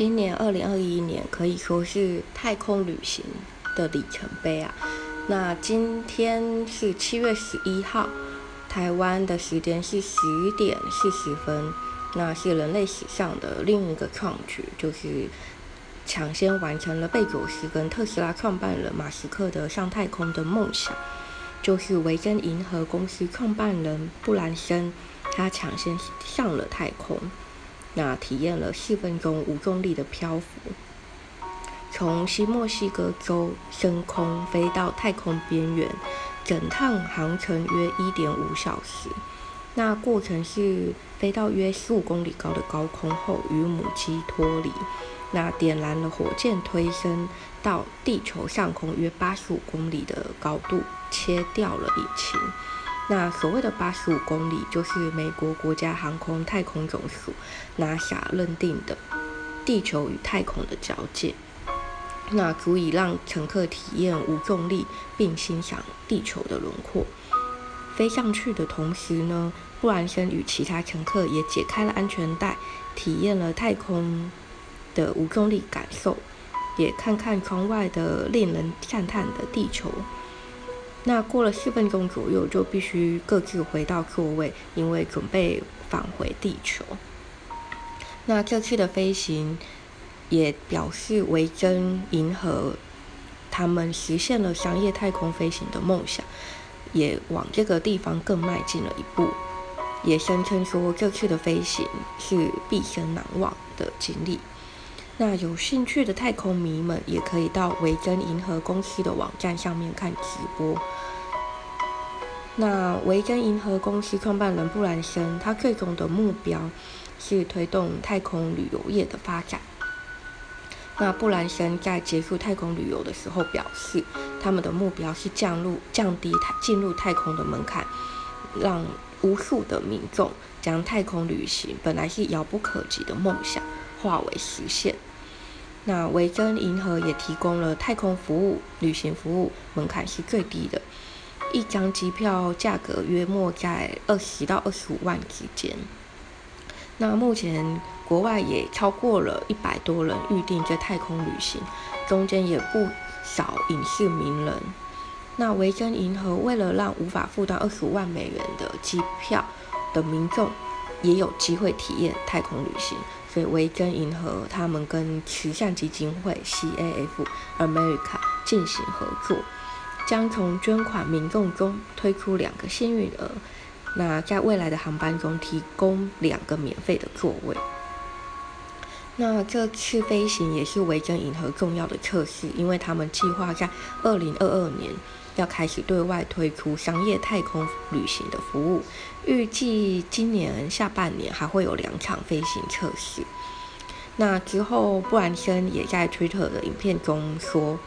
今年二零二一年可以说是太空旅行的里程碑啊。那今天是七月十一号，台湾的时间是十点四十分。那是人类史上的另一个创举，就是抢先完成了贝佐斯跟特斯拉创办人马斯克的上太空的梦想。就是维珍银河公司创办人布兰森，他抢先上了太空，那体验了四分钟无重力的漂浮，从西墨西哥州升空飞到太空边缘，整趟航程约一点五小时。那过程是飞到约十五公里高的高空后，与母机脱离。那点燃了火箭，推升到地球上空约八十五公里的高度，切掉了引擎。那所谓的八十五公里，就是美国国家航空太空总署 NASA 认定的地球与太空的交界。那足以让乘客体验无重力，并欣赏地球的轮廓。飞上去的同时呢，布兰森与其他乘客也解开了安全带，体验了太空。的无重力感受，也看看窗外的令人赞叹的地球。那过了四分钟左右，就必须各自回到座位，因为准备返回地球。那这次的飞行也表示维珍银河他们实现了商业太空飞行的梦想，也往这个地方更迈进了一步。也声称说，这次的飞行是毕生难忘的经历。那有兴趣的太空迷们也可以到维珍银河公司的网站上面看直播。那维珍银河公司创办人布兰森，他最终的目标是推动太空旅游业的发展。那布兰森在结束太空旅游的时候表示，他们的目标是降入降低太进入太空的门槛，让无数的民众将太空旅行本来是遥不可及的梦想化为实现。那维珍银河也提供了太空服务、旅行服务，门槛是最低的，一张机票价格约莫在二十到二十五万之间。那目前国外也超过了一百多人预定这太空旅行，中间也不少影视名人。那维珍银河为了让无法负担二十五万美元的机票的民众也有机会体验太空旅行。所以维珍银河他们跟慈善基金会 CAF America 进行合作，将从捐款民众中推出两个幸运儿，那在未来的航班中提供两个免费的座位。那这次飞行也是维珍银河重要的测试，因为他们计划在二零二二年。要开始对外推出商业太空旅行的服务，预计今年下半年还会有两场飞行测试。那之后，布兰森也在推特的影片中说：“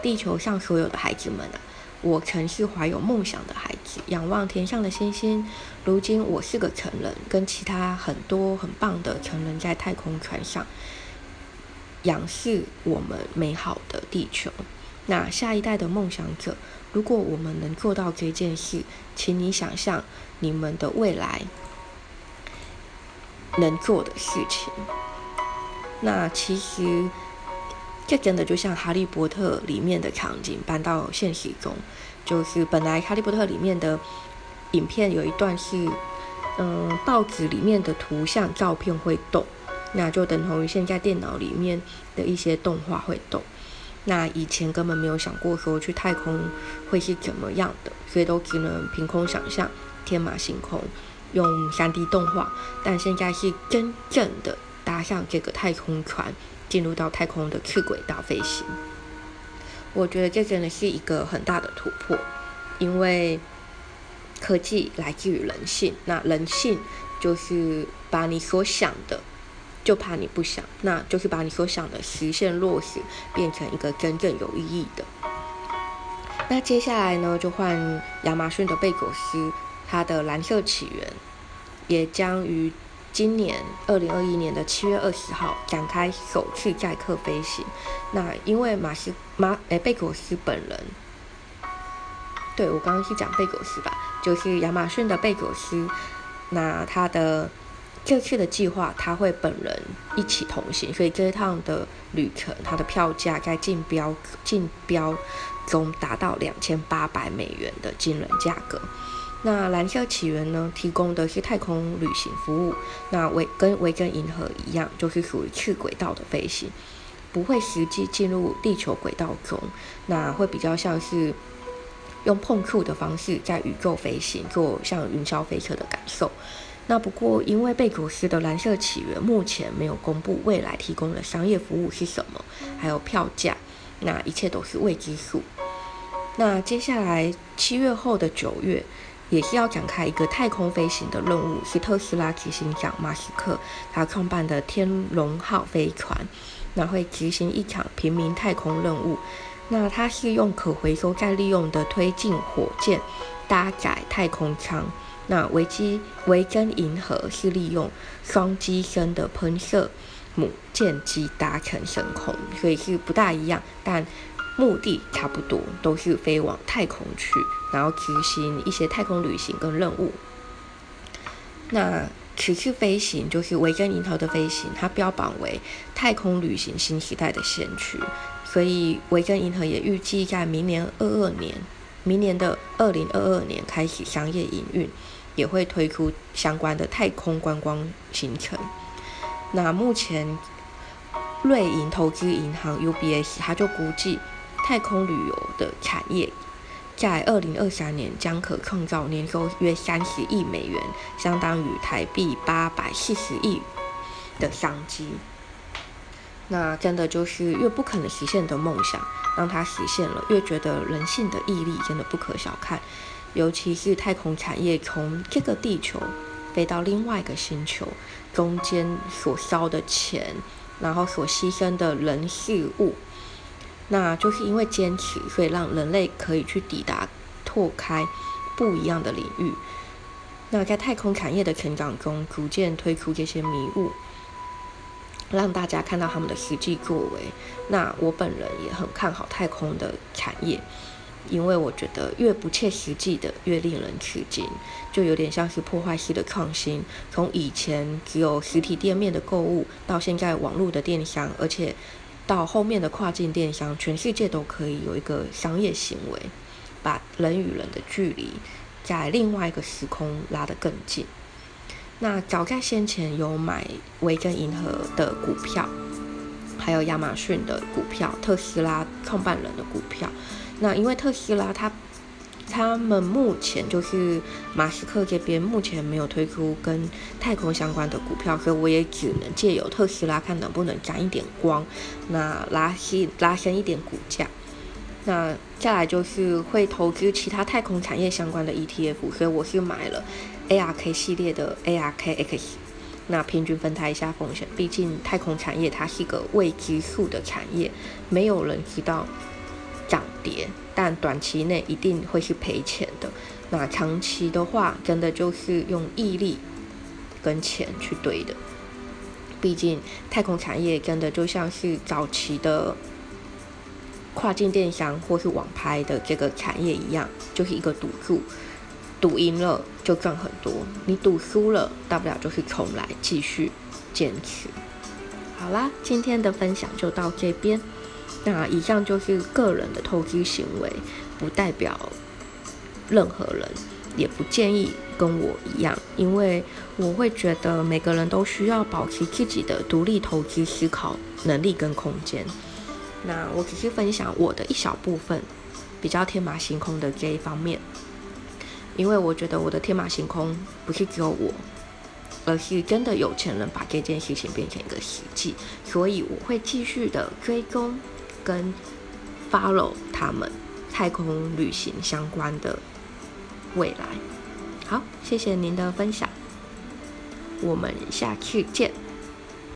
地球上所有的孩子们啊，我曾是怀有梦想的孩子，仰望天上的星星。如今我是个成人，跟其他很多很棒的成人在太空船上仰视我们美好的地球。那下一代的梦想者。”如果我们能做到这件事，请你想象你们的未来能做的事情。那其实这真的就像《哈利波特》里面的场景搬到现实中，就是本来《哈利波特》里面的影片有一段是，嗯，报纸里面的图像照片会动，那就等同于现在电脑里面的一些动画会动。那以前根本没有想过说去太空会是怎么样的，所以都只能凭空想象，天马行空，用 3D 动画。但现在是真正的搭上这个太空船，进入到太空的次轨道飞行。我觉得这真的是一个很大的突破，因为科技来自于人性，那人性就是把你所想的。就怕你不想，那就是把你所想的实现落实，变成一个真正有意义的。那接下来呢，就换亚马逊的贝佐斯，他的蓝色起源也将于今年二零二一年的七月二十号展开首次载客飞行。那因为马斯马诶贝佐斯本人，对我刚刚是讲贝佐斯吧，就是亚马逊的贝佐斯，那他的。这次的计划他会本人一起同行，所以这一趟的旅程，它的票价在竞标竞标中达到两千八百美元的惊人价格。那蓝色起源呢，提供的是太空旅行服务，那维跟维珍银河一样，就是属于次轨道的飞行，不会实际进入地球轨道中，那会比较像是用碰触的方式在宇宙飞行，做像云霄飞车的感受。那不过，因为贝佐斯的蓝色起源目前没有公布未来提供的商业服务是什么，还有票价，那一切都是未知数。那接下来七月后的九月，也是要展开一个太空飞行的任务，是特斯拉执行长马斯克他创办的天龙号飞船，那会执行一场平民太空任务。那它是用可回收再利用的推进火箭搭载太空舱。那维基维珍银河是利用双机身的喷射母舰机搭乘升空，所以是不大一样，但目的差不多，都是飞往太空去，然后执行一些太空旅行跟任务。那此次飞行就是维珍银河的飞行，它标榜为太空旅行新时代的先驱，所以维珍银河也预计在明年二二年，明年的二零二二年开始商业营运。也会推出相关的太空观光行程。那目前瑞银投资银行 UBS 它就估计，太空旅游的产业在二零二三年将可创造年收约三十亿美元，相当于台币八百四十亿的商机。那真的就是越不可能实现的梦想，让它实现了，越觉得人性的毅力真的不可小看。尤其是太空产业从这个地球飞到另外一个星球，中间所烧的钱，然后所牺牲的人事物，那就是因为坚持，所以让人类可以去抵达、拓开不一样的领域。那在太空产业的成长中，逐渐推出这些迷雾，让大家看到他们的实际作为。那我本人也很看好太空的产业。因为我觉得越不切实际的越令人吃惊，就有点像是破坏式的创新。从以前只有实体店面的购物，到现在网络的电商，而且到后面的跨境电商，全世界都可以有一个商业行为，把人与人的距离在另外一个时空拉得更近。那早在先前有买维珍银河的股票，还有亚马逊的股票，特斯拉创办人的股票。那因为特斯拉，它他们目前就是马斯克这边目前没有推出跟太空相关的股票，所以我也只能借由特斯拉看能不能沾一点光，那拉吸拉升一点股价。那再来就是会投资其他太空产业相关的 ETF，所以我是买了 ARK 系列的 ARKX，那平均分摊一下风险，毕竟太空产业它是一个未知数的产业，没有人知道。跌，但短期内一定会是赔钱的。那长期的话，真的就是用毅力跟钱去堆的。毕竟太空产业真的就像是早期的跨境电商或是网拍的这个产业一样，就是一个赌注，赌赢了就赚很多，你赌输了，大不了就是重来，继续坚持。好啦，今天的分享就到这边。那以上就是个人的投资行为，不代表任何人，也不建议跟我一样，因为我会觉得每个人都需要保持自己的独立投资思考能力跟空间。那我只是分享我的一小部分，比较天马行空的这一方面，因为我觉得我的天马行空不是只有我，而是真的有钱人把这件事情变成一个实际，所以我会继续的追踪。跟 follow 他们太空旅行相关的未来，好，谢谢您的分享，我们下次见。